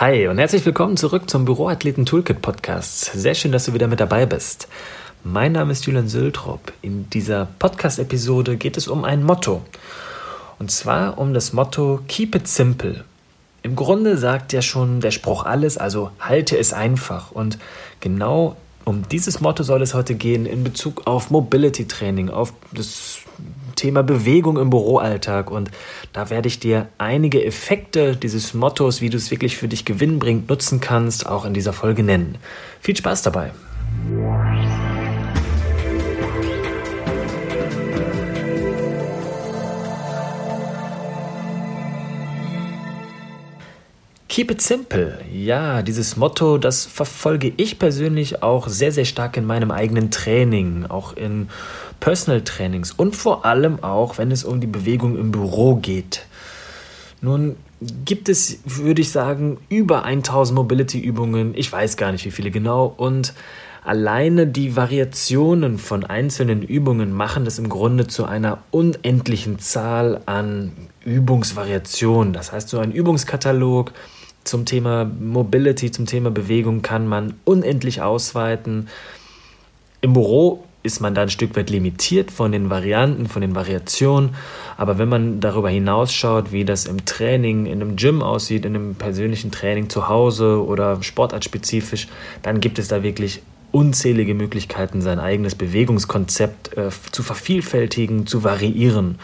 Hi und herzlich willkommen zurück zum Büroathleten Toolkit Podcast. Sehr schön, dass du wieder mit dabei bist. Mein Name ist Julian Sültrop. In dieser Podcast-Episode geht es um ein Motto. Und zwar um das Motto Keep it simple. Im Grunde sagt ja schon der Spruch alles, also halte es einfach. Und genau um dieses Motto soll es heute gehen in Bezug auf Mobility Training, auf das Thema Bewegung im Büroalltag. Und da werde ich dir einige Effekte dieses Mottos, wie du es wirklich für dich gewinnbringend nutzen kannst, auch in dieser Folge nennen. Viel Spaß dabei! Keep it simple. Ja, dieses Motto, das verfolge ich persönlich auch sehr, sehr stark in meinem eigenen Training, auch in Personal Trainings und vor allem auch, wenn es um die Bewegung im Büro geht. Nun gibt es, würde ich sagen, über 1000 Mobility-Übungen. Ich weiß gar nicht, wie viele genau. Und alleine die Variationen von einzelnen Übungen machen das im Grunde zu einer unendlichen Zahl an Übungsvariationen. Das heißt, so ein Übungskatalog zum Thema Mobility, zum Thema Bewegung kann man unendlich ausweiten. Im Büro ist man da ein Stück weit limitiert von den Varianten, von den Variationen. Aber wenn man darüber hinausschaut, wie das im Training, in einem Gym aussieht, in einem persönlichen Training zu Hause oder sportartspezifisch, dann gibt es da wirklich unzählige Möglichkeiten, sein eigenes Bewegungskonzept äh, zu vervielfältigen, zu variieren.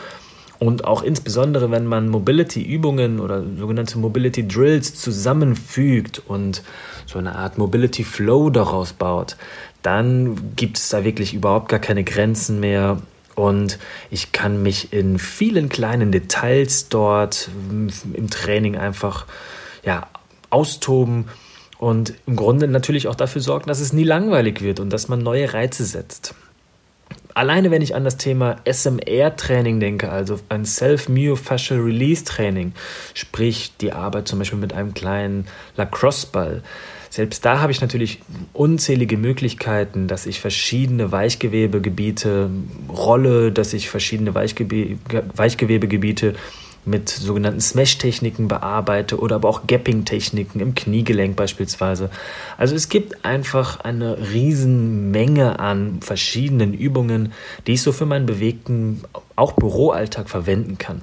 Und auch insbesondere, wenn man Mobility-Übungen oder sogenannte Mobility-Drills zusammenfügt und so eine Art Mobility-Flow daraus baut, dann gibt es da wirklich überhaupt gar keine Grenzen mehr. Und ich kann mich in vielen kleinen Details dort im Training einfach ja, austoben und im Grunde natürlich auch dafür sorgen, dass es nie langweilig wird und dass man neue Reize setzt. Alleine wenn ich an das Thema SMR-Training denke, also ein Self-Myofascial Release-Training, sprich die Arbeit zum Beispiel mit einem kleinen Lacrosse-Ball, selbst da habe ich natürlich unzählige Möglichkeiten, dass ich verschiedene Weichgewebegebiete rolle, dass ich verschiedene Weichgebe Weichgewebegebiete mit sogenannten Smash-Techniken bearbeite oder aber auch Gapping-Techniken im Kniegelenk beispielsweise. Also es gibt einfach eine Riesenmenge an verschiedenen Übungen, die ich so für meinen bewegten, auch Büroalltag verwenden kann.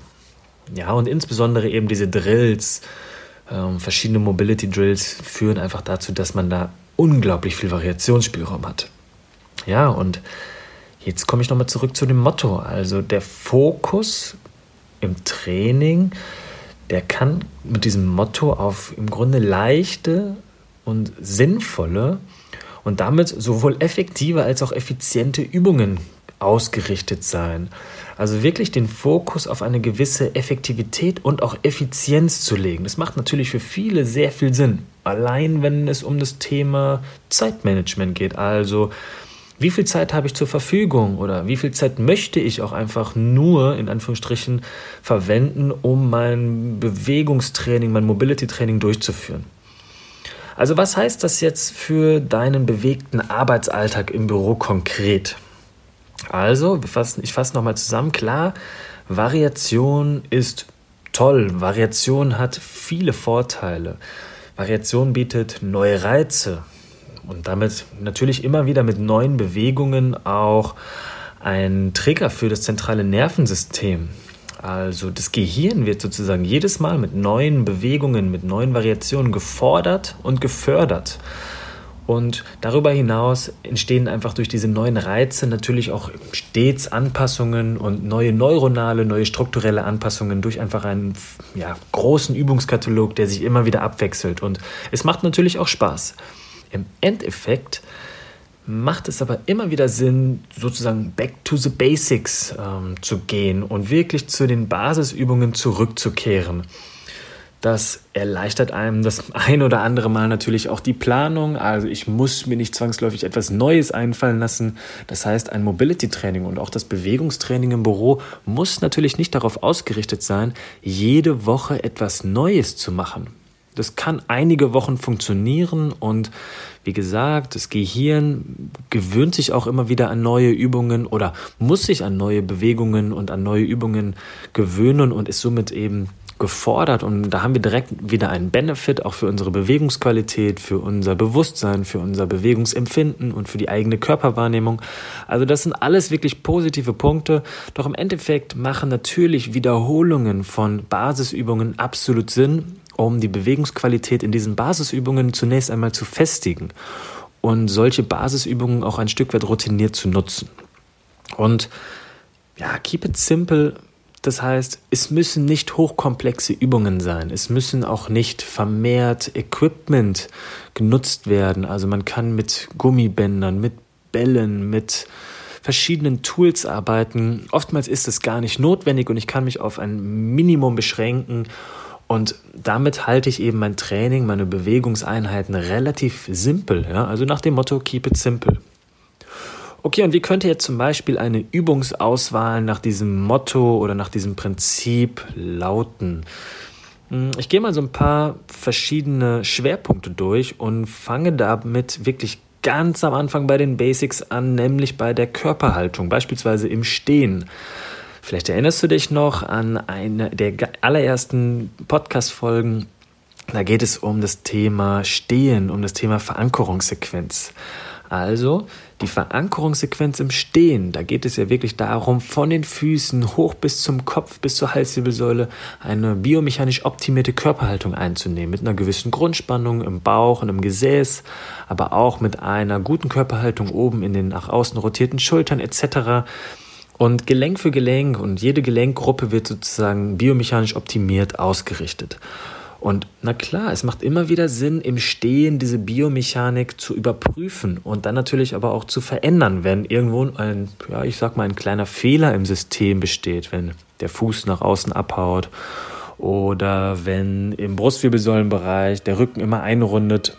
Ja, und insbesondere eben diese Drills, äh, verschiedene Mobility Drills führen einfach dazu, dass man da unglaublich viel Variationsspielraum hat. Ja, und jetzt komme ich nochmal zurück zu dem Motto. Also der Fokus im Training, der kann mit diesem Motto auf im Grunde leichte und sinnvolle und damit sowohl effektive als auch effiziente Übungen ausgerichtet sein. Also wirklich den Fokus auf eine gewisse Effektivität und auch Effizienz zu legen. Das macht natürlich für viele sehr viel Sinn. Allein wenn es um das Thema Zeitmanagement geht. Also wie viel Zeit habe ich zur Verfügung oder wie viel Zeit möchte ich auch einfach nur in Anführungsstrichen verwenden, um mein Bewegungstraining, mein Mobility-Training durchzuführen. Also was heißt das jetzt für deinen bewegten Arbeitsalltag im Büro konkret? Also, ich fasse nochmal zusammen. Klar, Variation ist toll. Variation hat viele Vorteile. Variation bietet neue Reize und damit natürlich immer wieder mit neuen Bewegungen auch ein Trigger für das zentrale Nervensystem. Also das Gehirn wird sozusagen jedes Mal mit neuen Bewegungen, mit neuen Variationen gefordert und gefördert. Und darüber hinaus entstehen einfach durch diese neuen Reize natürlich auch stets Anpassungen und neue neuronale, neue strukturelle Anpassungen durch einfach einen ja, großen Übungskatalog, der sich immer wieder abwechselt. Und es macht natürlich auch Spaß. Im Endeffekt macht es aber immer wieder Sinn, sozusagen back to the basics ähm, zu gehen und wirklich zu den Basisübungen zurückzukehren. Das erleichtert einem das ein oder andere Mal natürlich auch die Planung. Also ich muss mir nicht zwangsläufig etwas Neues einfallen lassen. Das heißt, ein Mobility-Training und auch das Bewegungstraining im Büro muss natürlich nicht darauf ausgerichtet sein, jede Woche etwas Neues zu machen. Das kann einige Wochen funktionieren und wie gesagt, das Gehirn gewöhnt sich auch immer wieder an neue Übungen oder muss sich an neue Bewegungen und an neue Übungen gewöhnen und ist somit eben gefordert. Und da haben wir direkt wieder einen Benefit auch für unsere Bewegungsqualität, für unser Bewusstsein, für unser Bewegungsempfinden und für die eigene Körperwahrnehmung. Also das sind alles wirklich positive Punkte, doch im Endeffekt machen natürlich Wiederholungen von Basisübungen absolut Sinn, um die Bewegungsqualität in diesen Basisübungen zunächst einmal zu festigen und solche Basisübungen auch ein Stück weit routiniert zu nutzen. Und ja, keep it simple. Das heißt, es müssen nicht hochkomplexe Übungen sein. Es müssen auch nicht vermehrt Equipment genutzt werden. Also man kann mit Gummibändern, mit Bällen, mit verschiedenen Tools arbeiten. Oftmals ist es gar nicht notwendig und ich kann mich auf ein Minimum beschränken. Und damit halte ich eben mein Training, meine Bewegungseinheiten relativ simpel. Ja? Also nach dem Motto Keep it simple. Okay, und wie könnte jetzt zum Beispiel eine Übungsauswahl nach diesem Motto oder nach diesem Prinzip lauten? Hm, ich gehe mal so ein paar verschiedene Schwerpunkte durch und fange damit wirklich ganz am Anfang bei den Basics an, nämlich bei der Körperhaltung, beispielsweise im Stehen. Vielleicht erinnerst du dich noch an eine der allerersten Podcast-Folgen. Da geht es um das Thema Stehen, um das Thema Verankerungssequenz. Also die Verankerungssequenz im Stehen, da geht es ja wirklich darum, von den Füßen hoch bis zum Kopf, bis zur Halswirbelsäule eine biomechanisch optimierte Körperhaltung einzunehmen, mit einer gewissen Grundspannung im Bauch und im Gesäß, aber auch mit einer guten Körperhaltung oben in den nach außen rotierten Schultern etc. Und Gelenk für Gelenk und jede Gelenkgruppe wird sozusagen biomechanisch optimiert ausgerichtet. Und na klar, es macht immer wieder Sinn, im Stehen diese Biomechanik zu überprüfen und dann natürlich aber auch zu verändern, wenn irgendwo ein, ja, ich sag mal, ein kleiner Fehler im System besteht, wenn der Fuß nach außen abhaut oder wenn im Brustwirbelsäulenbereich der Rücken immer einrundet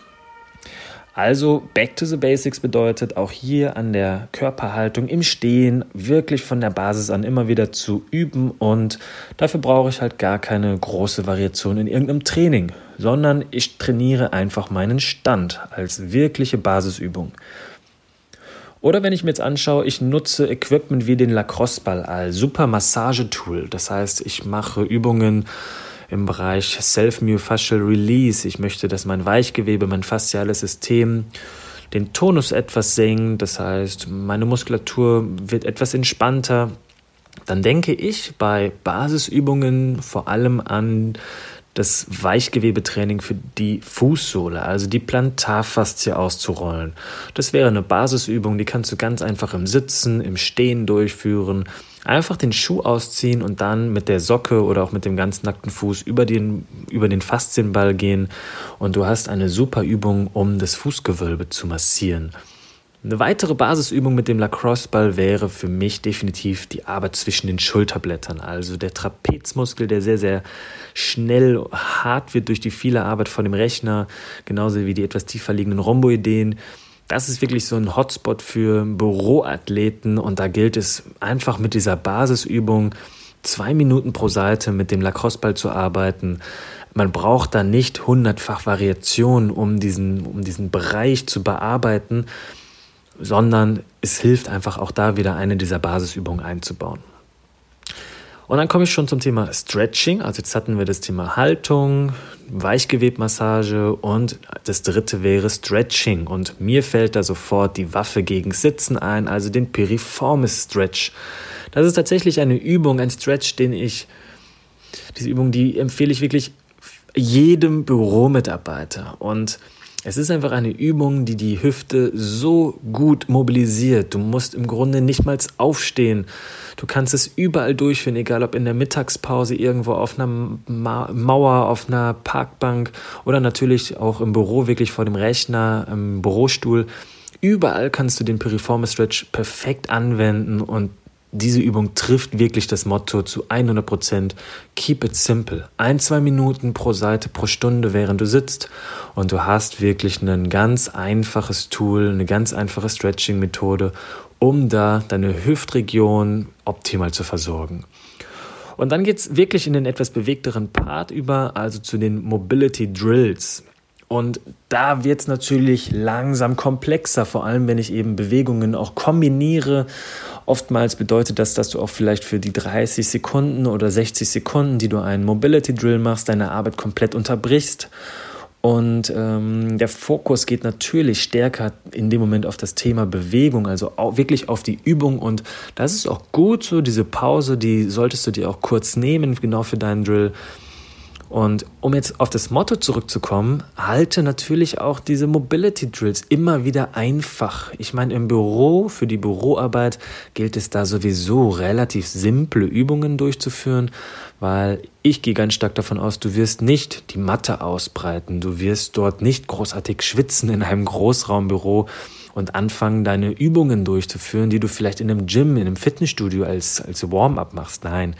also Back to the Basics bedeutet auch hier an der Körperhaltung im Stehen wirklich von der Basis an immer wieder zu üben und dafür brauche ich halt gar keine große Variation in irgendeinem Training, sondern ich trainiere einfach meinen Stand als wirkliche Basisübung. Oder wenn ich mir jetzt anschaue, ich nutze Equipment wie den Lacrosse-Ball als super Massagetool. Das heißt, ich mache Übungen im Bereich Self-Myofascial Release. Ich möchte, dass mein Weichgewebe, mein fasziales System den Tonus etwas senkt. Das heißt, meine Muskulatur wird etwas entspannter. Dann denke ich bei Basisübungen vor allem an das Weichgewebetraining für die Fußsohle, also die Plantarfaszie auszurollen. Das wäre eine Basisübung, die kannst du ganz einfach im Sitzen, im Stehen durchführen. Einfach den Schuh ausziehen und dann mit der Socke oder auch mit dem ganz nackten Fuß über den, über den Faszienball gehen und du hast eine super Übung, um das Fußgewölbe zu massieren. Eine weitere Basisübung mit dem Lacrosse-Ball wäre für mich definitiv die Arbeit zwischen den Schulterblättern. Also der Trapezmuskel, der sehr, sehr schnell hart wird durch die viele Arbeit vor dem Rechner, genauso wie die etwas tiefer liegenden Rhomboideen das ist wirklich so ein Hotspot für Büroathleten und da gilt es einfach mit dieser Basisübung zwei Minuten pro Seite mit dem Lacrosse-Ball zu arbeiten. Man braucht da nicht hundertfach Variationen, um diesen, um diesen Bereich zu bearbeiten, sondern es hilft einfach auch da wieder eine dieser Basisübungen einzubauen. Und dann komme ich schon zum Thema Stretching. Also jetzt hatten wir das Thema Haltung, Weichgewebmassage und das dritte wäre Stretching. Und mir fällt da sofort die Waffe gegen Sitzen ein, also den Piriformis Stretch. Das ist tatsächlich eine Übung, ein Stretch, den ich, diese Übung, die empfehle ich wirklich jedem Büromitarbeiter. Und es ist einfach eine Übung, die die Hüfte so gut mobilisiert. Du musst im Grunde nicht mal aufstehen. Du kannst es überall durchführen, egal ob in der Mittagspause irgendwo auf einer Mauer, auf einer Parkbank oder natürlich auch im Büro, wirklich vor dem Rechner, im Bürostuhl. Überall kannst du den Piriformis Stretch perfekt anwenden und diese Übung trifft wirklich das Motto zu 100%. Keep it simple. Ein, zwei Minuten pro Seite pro Stunde, während du sitzt. Und du hast wirklich ein ganz einfaches Tool, eine ganz einfache Stretching-Methode, um da deine Hüftregion optimal zu versorgen. Und dann geht es wirklich in den etwas bewegteren Part über, also zu den Mobility Drills. Und da wird es natürlich langsam komplexer, vor allem wenn ich eben Bewegungen auch kombiniere Oftmals bedeutet das, dass du auch vielleicht für die 30 Sekunden oder 60 Sekunden, die du einen Mobility Drill machst, deine Arbeit komplett unterbrichst und ähm, der Fokus geht natürlich stärker in dem Moment auf das Thema Bewegung, also auch wirklich auf die Übung. Und das ist auch gut so, diese Pause, die solltest du dir auch kurz nehmen, genau für deinen Drill. Und um jetzt auf das Motto zurückzukommen, halte natürlich auch diese Mobility Drills immer wieder einfach. Ich meine, im Büro, für die Büroarbeit gilt es da sowieso relativ simple Übungen durchzuführen, weil ich gehe ganz stark davon aus, du wirst nicht die Matte ausbreiten, du wirst dort nicht großartig schwitzen in einem Großraumbüro und anfangen, deine Übungen durchzuführen, die du vielleicht in einem Gym, in einem Fitnessstudio als, als Warm-up machst. Nein,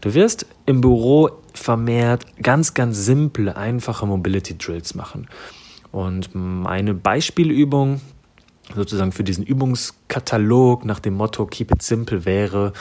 du wirst im Büro vermehrt ganz, ganz simple, einfache Mobility Drills machen. Und meine Beispielübung sozusagen für diesen Übungskatalog nach dem Motto Keep it simple wäre,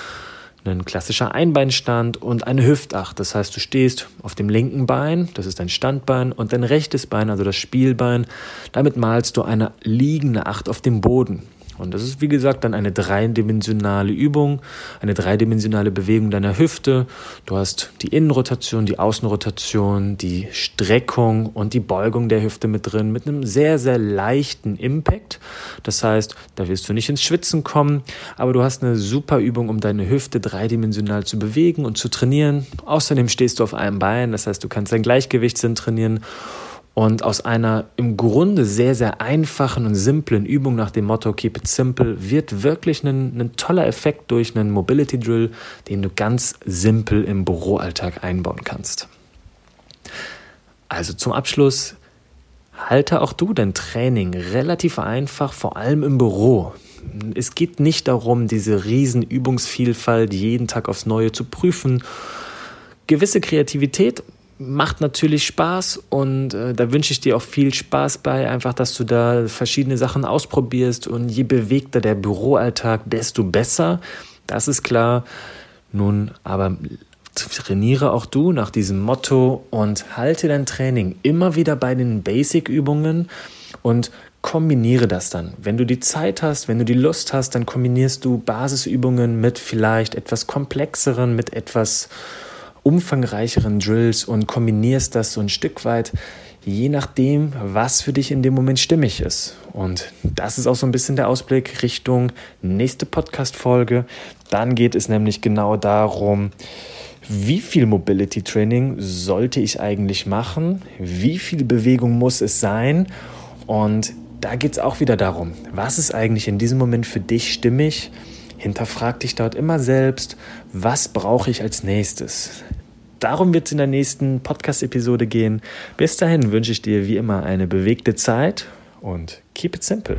ein klassischer Einbeinstand und eine Hüftacht. Das heißt, du stehst auf dem linken Bein, das ist dein Standbein, und dein rechtes Bein, also das Spielbein. Damit malst du eine liegende Acht auf dem Boden. Und das ist, wie gesagt, dann eine dreidimensionale Übung, eine dreidimensionale Bewegung deiner Hüfte. Du hast die Innenrotation, die Außenrotation, die Streckung und die Beugung der Hüfte mit drin, mit einem sehr, sehr leichten Impact. Das heißt, da wirst du nicht ins Schwitzen kommen, aber du hast eine super Übung, um deine Hüfte dreidimensional zu bewegen und zu trainieren. Außerdem stehst du auf einem Bein, das heißt, du kannst dein Gleichgewichtssinn trainieren und aus einer im Grunde sehr, sehr einfachen und simplen Übung nach dem Motto Keep it simple wird wirklich ein, ein toller Effekt durch einen Mobility Drill, den du ganz simpel im Büroalltag einbauen kannst. Also zum Abschluss, halte auch du dein Training relativ einfach, vor allem im Büro. Es geht nicht darum, diese riesen Übungsvielfalt jeden Tag aufs Neue zu prüfen. Gewisse Kreativität macht natürlich Spaß und äh, da wünsche ich dir auch viel Spaß bei, einfach, dass du da verschiedene Sachen ausprobierst und je bewegter der Büroalltag, desto besser. Das ist klar. Nun, aber trainiere auch du nach diesem Motto und halte dein Training immer wieder bei den Basic-Übungen und kombiniere das dann. Wenn du die Zeit hast, wenn du die Lust hast, dann kombinierst du Basisübungen mit vielleicht etwas komplexeren, mit etwas umfangreicheren Drills und kombinierst das so ein Stück weit, je nachdem, was für dich in dem Moment stimmig ist. Und das ist auch so ein bisschen der Ausblick Richtung nächste Podcast-Folge. Dann geht es nämlich genau darum, wie viel Mobility Training sollte ich eigentlich machen? Wie viel Bewegung muss es sein? Und da geht es auch wieder darum, was ist eigentlich in diesem Moment für dich stimmig? Hinterfrag dich dort immer selbst, was brauche ich als nächstes? Darum wird es in der nächsten Podcast-Episode gehen. Bis dahin wünsche ich dir wie immer eine bewegte Zeit und keep it simple.